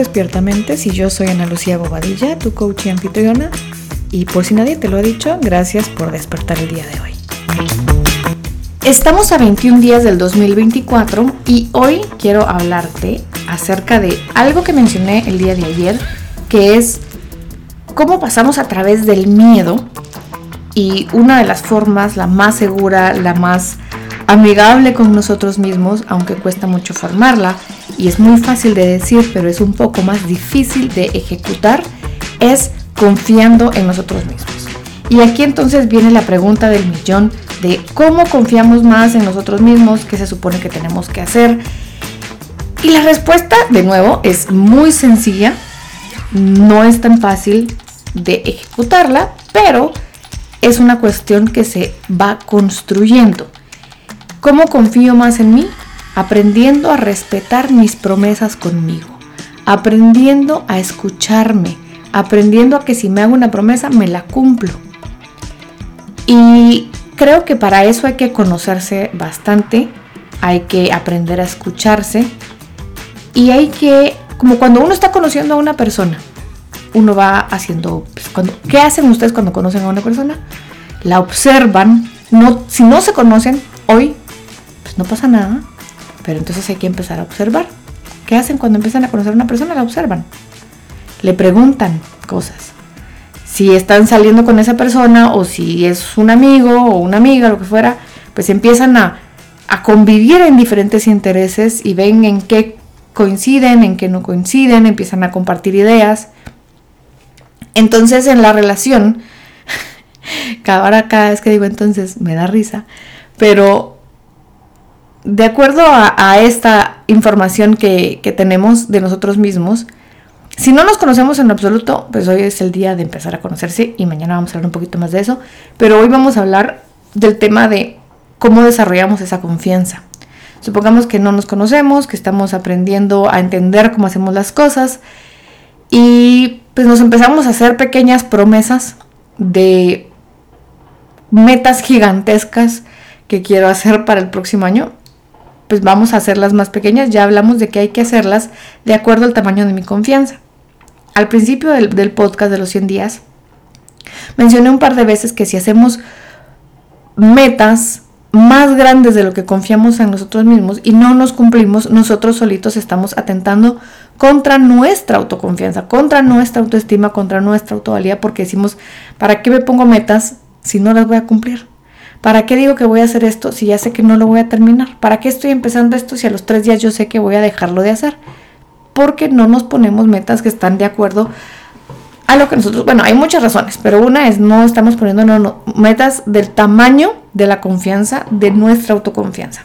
Despiertamente y yo soy Ana Lucía Bobadilla, tu coach y anfitriona. Y por si nadie te lo ha dicho, gracias por despertar el día de hoy. Estamos a 21 días del 2024 y hoy quiero hablarte acerca de algo que mencioné el día de ayer, que es cómo pasamos a través del miedo y una de las formas, la más segura, la más amigable con nosotros mismos, aunque cuesta mucho formarla y es muy fácil de decir, pero es un poco más difícil de ejecutar, es confiando en nosotros mismos. Y aquí entonces viene la pregunta del millón de cómo confiamos más en nosotros mismos, qué se supone que tenemos que hacer. Y la respuesta, de nuevo, es muy sencilla, no es tan fácil de ejecutarla, pero es una cuestión que se va construyendo. ¿Cómo confío más en mí? Aprendiendo a respetar mis promesas conmigo, aprendiendo a escucharme, aprendiendo a que si me hago una promesa me la cumplo. Y creo que para eso hay que conocerse bastante, hay que aprender a escucharse y hay que, como cuando uno está conociendo a una persona, uno va haciendo, pues, cuando, ¿qué hacen ustedes cuando conocen a una persona? La observan, no, si no se conocen hoy, pues no pasa nada, pero entonces hay que empezar a observar. ¿Qué hacen cuando empiezan a conocer a una persona? La observan. Le preguntan cosas. Si están saliendo con esa persona o si es un amigo o una amiga, lo que fuera, pues empiezan a, a convivir en diferentes intereses y ven en qué coinciden, en qué no coinciden, empiezan a compartir ideas. Entonces en la relación, ahora cada vez que digo entonces me da risa, pero de acuerdo a, esta información que, tenemos de nosotros mismos, si no nos conocemos en absoluto, pues hoy es el día de empezar a conocerse y mañana vamos a hablar un poquito más de eso, pero hoy vamos a hablar del tema de cómo desarrollamos esa confianza. Supongamos que no nos conocemos, que estamos aprendiendo a entender cómo hacemos las cosas y pues nos empezamos a hacer pequeñas promesas de metas gigantescas que quiero hacer para el próximo año pues vamos a hacerlas más pequeñas. Ya hablamos de que hay que hacerlas de acuerdo al tamaño de mi confianza. Al principio del, podcast de los 100 días, mencioné un par de veces que si hacemos metas más grandes de lo que confiamos en nosotros mismos y no nos cumplimos, nosotros solitos estamos atentando contra nuestra autoconfianza, contra nuestra autoestima, contra nuestra autovalía, porque decimos, ¿para qué me pongo metas si no las voy a cumplir? ¿Para qué digo que voy a hacer esto si ya sé que no lo voy a terminar? ¿Para qué estoy empezando esto si a los tres días yo sé que voy a dejarlo de hacer? Porque no nos ponemos metas que están de acuerdo a lo que nosotros, bueno, hay muchas razones, pero una es no estamos poniendo metas del tamaño de la confianza, de nuestra autoconfianza.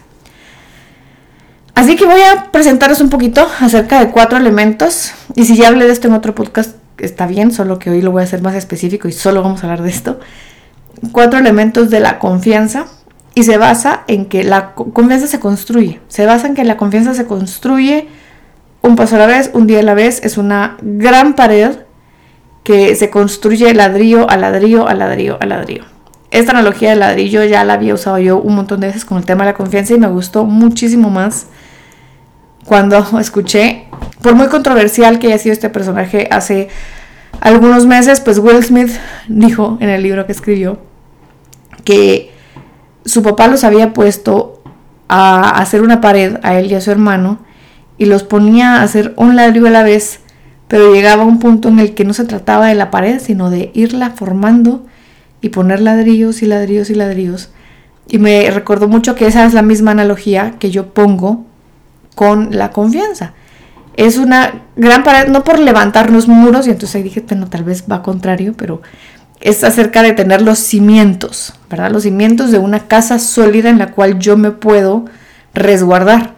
Así que voy a presentaros un poquito acerca de cuatro elementos. Y si ya hablé de esto en otro podcast, está bien, solo que hoy lo voy a hacer más específico y solo vamos a hablar de esto cuatro elementos de la confianza y se basa en que la confianza se construye. Se basa en que la confianza se construye un paso a la vez, un día a la vez. Es una gran pared que se construye ladrillo a ladrillo a ladrillo a ladrillo. Esta analogía de ladrillo ya la había usado yo un montón de veces con el tema de la confianza y me gustó muchísimo más cuando escuché, por muy controversial que haya sido este personaje hace algunos meses, pues Will Smith dijo en el libro que escribió que su papá los había puesto a hacer una pared a él y a su hermano y los ponía a hacer un ladrillo a la vez, pero llegaba un punto en el que no se trataba de la pared, sino de irla formando y poner ladrillos y ladrillos y ladrillos. Y me recordó mucho que esa es la misma analogía que yo pongo con la confianza es una gran pared, no por levantarnos muros, y entonces ahí dije, bueno, tal vez va contrario, pero es acerca de tener los cimientos, ¿verdad? Los cimientos de una casa sólida en la cual yo me puedo resguardar.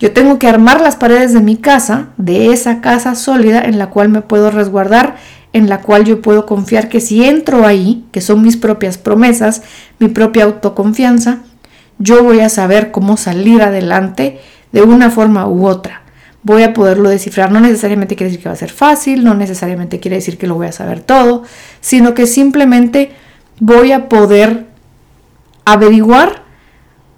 Yo tengo que armar las paredes de mi casa, de esa casa sólida en la cual me puedo resguardar, en la cual yo puedo confiar que si entro ahí, que son mis propias promesas, mi propia autoconfianza, yo voy a saber cómo salir adelante de una forma u otra voy a poderlo descifrar. No necesariamente quiere decir que va a ser fácil, no necesariamente quiere decir que lo voy a saber todo, sino que simplemente voy a poder averiguar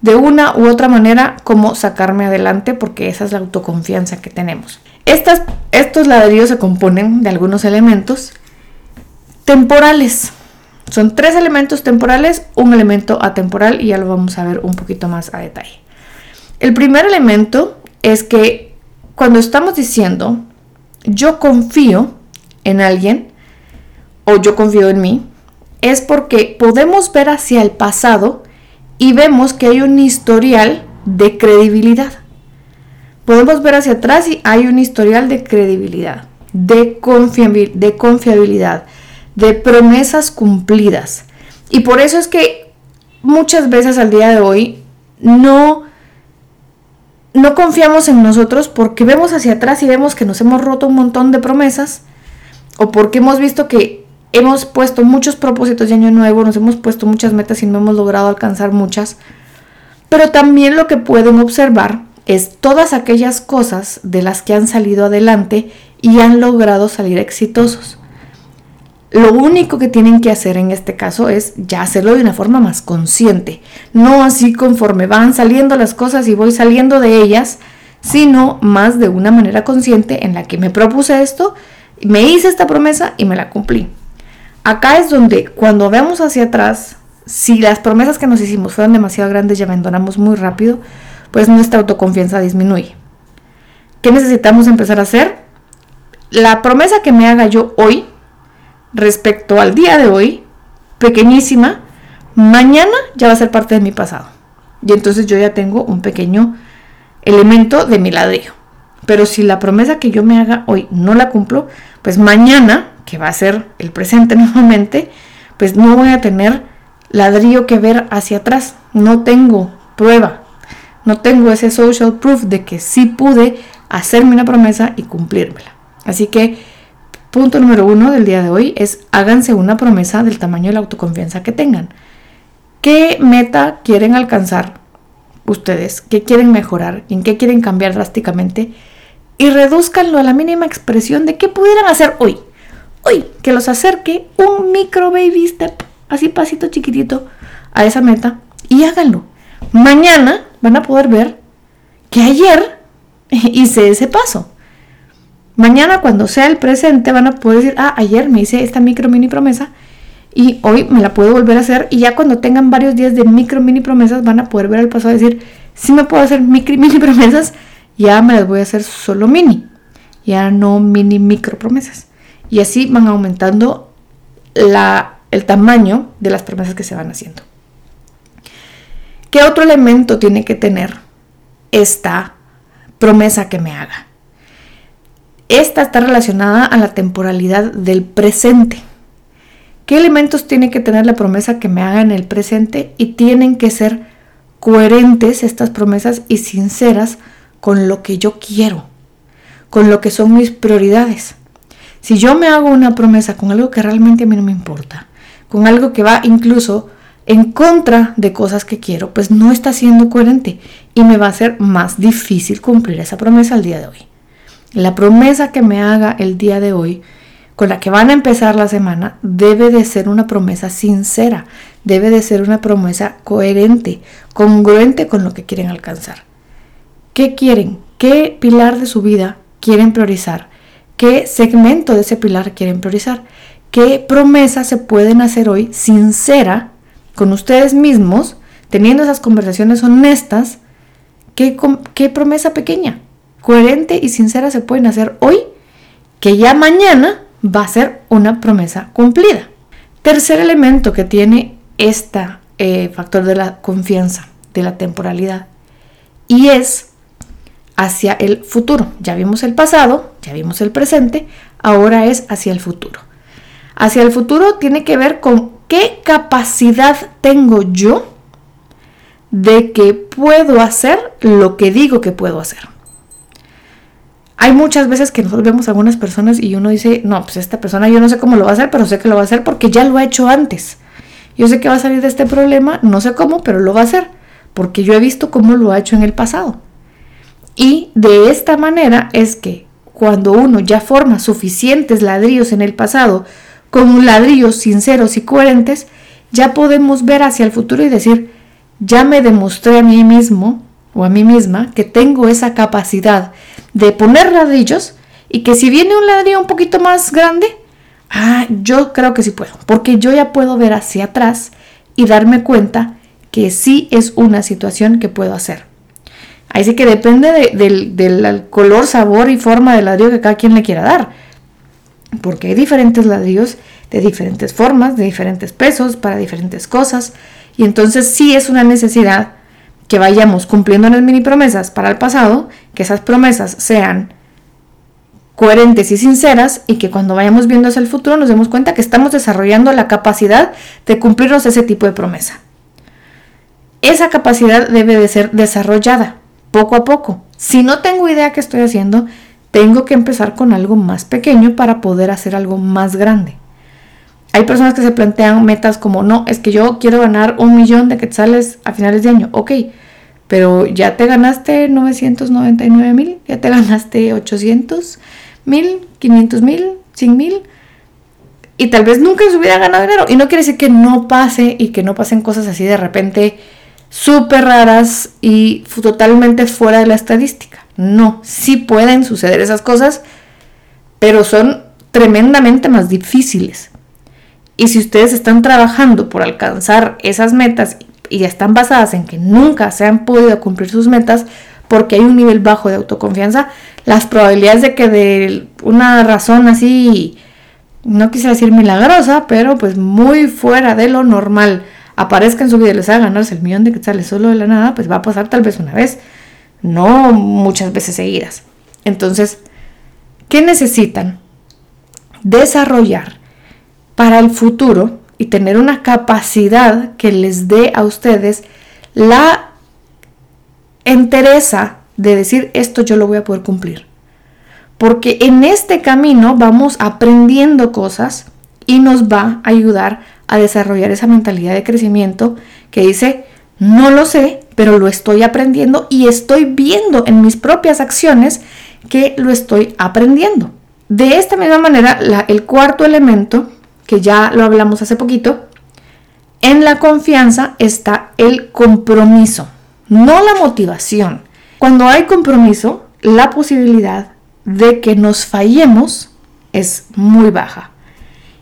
de una u otra manera cómo sacarme adelante porque esa es la autoconfianza que tenemos. Estas, estos ladrillos se componen de algunos elementos temporales. Son tres elementos temporales, un elemento atemporal y ya lo vamos a ver un poquito más a detalle. El primer elemento es que cuando estamos diciendo yo confío en alguien o yo confío en mí, es porque podemos ver hacia el pasado y vemos que hay un historial de credibilidad. Podemos ver hacia atrás y hay un historial de credibilidad, de, de confiabilidad, de promesas cumplidas. Y por eso es que muchas veces al día de hoy no, no confiamos en nosotros porque vemos hacia atrás y vemos que nos hemos roto un montón de promesas o porque hemos visto que hemos puesto muchos propósitos de año nuevo, nos hemos puesto muchas metas y no hemos logrado alcanzar muchas. Pero también lo que pueden observar es todas aquellas cosas de las que han salido adelante y han logrado salir exitosos. Lo único que tienen que hacer en este caso es ya hacerlo de una forma más consciente, no así conforme van saliendo las cosas y voy saliendo de ellas, sino más de una manera consciente en la que me propuse esto, me hice esta promesa y me la cumplí. Acá es donde cuando vemos hacia atrás, si las promesas que nos hicimos fueron demasiado grandes y abandonamos muy rápido, pues nuestra autoconfianza disminuye. ¿Qué necesitamos empezar a hacer? La promesa que me haga yo hoy respecto al día de hoy, pequeñísima, mañana ya va a ser parte de mi pasado. Y entonces yo ya tengo un pequeño elemento de mi ladrillo. Pero si la promesa que yo me haga hoy no la cumplo, pues mañana que va a ser el presente nuevamente, pues no voy a tener ladrillo que ver hacia atrás. No tengo prueba, no tengo ese social proof de que sí pude hacerme una promesa y cumplírmela. Así que punto número uno del día de hoy es háganse una promesa del tamaño de la autoconfianza que tengan. ¿Qué meta quieren alcanzar ustedes? ¿Qué quieren mejorar? ¿En qué quieren cambiar drásticamente? Y reduzcanlo a la mínima expresión de qué pudieran hacer hoy hoy que los acerque un micro baby step, así pasito chiquitito, a esa meta y háganlo. Mañana van a poder ver que ayer hice ese paso. Mañana cuando sea el presente van a poder decir, ah, ayer me hice esta micro mini promesa y hoy me la puedo volver a hacer y ya cuando tengan varios días de micro mini promesas van a poder ver el paso a decir, si me puedo hacer micro mini promesas, ya me las voy a hacer solo mini, ya no mini micro promesas y así van aumentando el tamaño de las promesas que se van haciendo. ¿Qué otro elemento tiene que tener esta promesa que me haga? Esta está relacionada a la temporalidad del presente. ¿Qué elementos tiene que tener la promesa que me haga en el presente? Y tienen que ser coherentes estas promesas y sinceras con lo que yo quiero, con lo que son mis prioridades. Si yo me hago una promesa con algo que realmente a mí no me importa, con algo que va incluso en contra de cosas que quiero, pues no está siendo coherente y me va a ser más difícil cumplir esa promesa el día de hoy. La promesa que me haga el día de hoy, con la que van a empezar la semana, debe de ser una promesa sincera, debe de ser una promesa coherente, congruente con lo que quieren alcanzar. ¿Qué quieren? ¿Qué pilar de su vida quieren priorizar? qué segmento de ese pilar quieren priorizar, qué promesas se pueden hacer hoy sincera con ustedes mismos, teniendo esas conversaciones honestas, qué, qué promesa pequeña, coherente y sincera se pueden hacer hoy, que ya mañana va a ser una promesa cumplida. Tercer elemento que tiene este factor de la confianza, de la temporalidad, y es hacia el futuro. Ya vimos el pasado, ya vimos el presente, ahora es hacia el futuro. Hacia el futuro tiene que ver con qué capacidad tengo yo de que puedo hacer lo que digo que puedo hacer. Hay muchas veces que nosotros vemos a algunas personas y uno dice, no, pues esta persona yo no sé cómo lo va a hacer, pero sé que lo va a hacer porque ya lo ha hecho antes. Yo sé que va a salir de este problema, no sé cómo, pero lo va a hacer, porque yo he visto cómo lo ha hecho en el pasado. Y de esta manera es que cuando uno ya forma suficientes ladrillos en el pasado con ladrillos sinceros y coherentes, ya podemos ver hacia el futuro y decir, ya me demostré a mí mismo o a mí misma que tengo esa capacidad de poner ladrillos Y que si viene un ladrillo un poquito más grande, ah, yo creo que sí puedo, porque yo ya puedo ver hacia atrás y darme cuenta que sí es una situación que puedo hacer. Ahí sí que depende del color, sabor y forma del ladrillo que cada quien le quiera dar. Porque hay diferentes ladrillos de diferentes formas, de diferentes pesos, para diferentes cosas. Y entonces sí es una necesidad que vayamos cumpliendo las mini promesas para el pasado, que esas promesas sean coherentes y sinceras y que cuando vayamos viendo hacia el futuro nos demos cuenta que estamos desarrollando la capacidad de cumplirnos ese tipo de promesa. Esa capacidad debe de ser desarrollada poco a poco. Si no tengo idea qué estoy haciendo, tengo que empezar con algo más pequeño para poder hacer algo más grande. Hay personas que se plantean metas como, no, es que yo quiero ganar un millón de quetzales a finales de año. Ok, pero ya te ganaste 999 mil, ya te ganaste 800 mil, 500 mil, 100 mil. Y tal vez nunca se hubiera ganado dinero. Y no quiere decir que no pase y que no pasen cosas así de repente súper raras y totalmente fuera de la estadística. No, sí pueden suceder esas cosas, pero son tremendamente más difíciles. Y si ustedes están trabajando por alcanzar esas metas y están basadas en que nunca se han podido cumplir sus metas porque hay un nivel bajo de autoconfianza, las probabilidades de que de una razón así, no quise decir milagrosa, pero pues muy fuera de lo normal, aparezca en su vida y les haga ganarse el millón de quetzales solo de la nada, pues va a pasar tal vez una vez, no muchas veces seguidas. Entonces, ¿qué necesitan? Desarrollar para el futuro y tener una capacidad que les dé a ustedes la entereza de decir esto yo lo voy a poder cumplir. Porque en este camino vamos aprendiendo cosas y nos va a ayudar a desarrollar esa mentalidad de crecimiento que dice, no lo sé, pero lo estoy aprendiendo y estoy viendo en mis propias acciones que lo estoy aprendiendo. De esta misma manera, el cuarto elemento, que ya lo hablamos hace poquito, en la confianza está el compromiso, no la motivación. Cuando hay compromiso, la posibilidad de que nos fallemos es muy baja.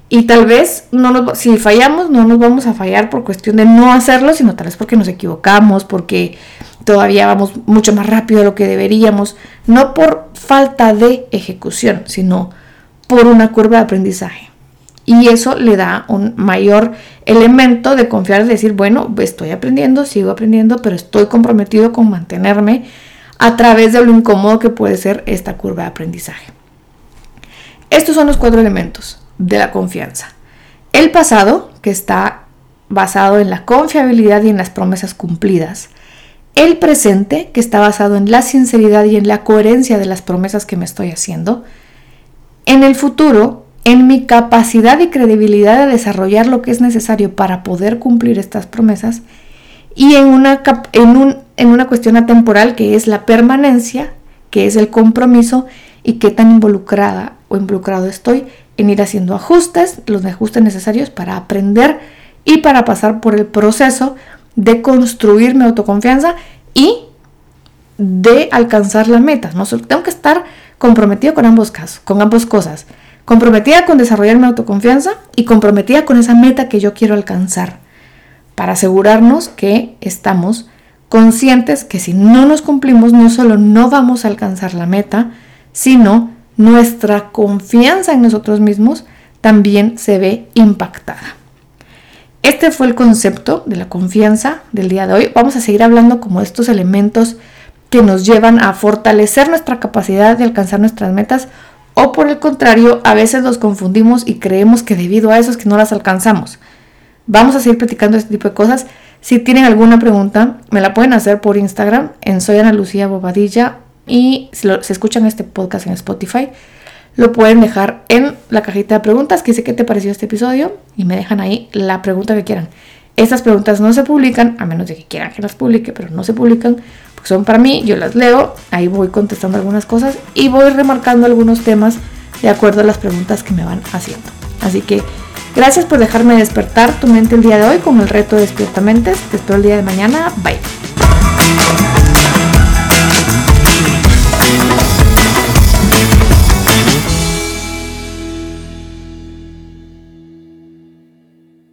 Y tal vez no si fallamos, no nos vamos a fallar por cuestión de no hacerlo, sino tal vez porque nos equivocamos, porque todavía vamos mucho más rápido de lo que deberíamos, no por falta de ejecución, sino por una curva de aprendizaje. Y eso le da un mayor elemento de confiar, de decir, bueno, estoy aprendiendo, sigo aprendiendo, pero estoy comprometido con mantenerme a través de lo incómodo que puede ser esta curva de aprendizaje. Estos son los cuatro elementos de la confianza. El pasado, que está basado en la confiabilidad y en las promesas cumplidas. El presente, que está basado en la sinceridad y en la coherencia de las promesas que me estoy haciendo. En el futuro, en mi capacidad y credibilidad de desarrollar lo que es necesario para poder cumplir estas promesas. Y en una, en, en una cuestión atemporal que es la permanencia, que es el compromiso y qué tan involucrada o involucrado estoy en ir haciendo ajustes, los ajustes necesarios para aprender y para pasar por el proceso de construir mi autoconfianza y de alcanzar la meta. ¿no? Tengo que estar comprometido con ambos casos, con ambas cosas. Comprometida con desarrollar mi autoconfianza y comprometida con esa meta que yo quiero alcanzar. Para asegurarnos que estamos conscientes que si no nos cumplimos, no solo no vamos a alcanzar la meta, sino nuestra confianza en nosotros mismos también se ve impactada. Este fue el concepto de la confianza del día de hoy. Vamos a seguir hablando como estos elementos que nos llevan a fortalecer nuestra capacidad de alcanzar nuestras metas o por el contrario, a veces los confundimos y creemos que debido a eso es que no las alcanzamos. Vamos a seguir platicando este tipo de cosas. Si tienen alguna pregunta, me la pueden hacer por Instagram en Soy Ana Lucía Bobadilla y si, escuchan este podcast en Spotify, lo pueden dejar en la cajita de preguntas que dice qué te pareció este episodio y me dejan ahí la pregunta que quieran. Estas preguntas no se publican, a menos de que quieran que las publique, pero no se publican, porque son para mí, yo las leo, ahí voy contestando algunas cosas y voy remarcando algunos temas de acuerdo a las preguntas que me van haciendo. Así que gracias por dejarme despertar tu mente el día de hoy con el reto de Despierta Mentes. Te espero el día de mañana. Bye.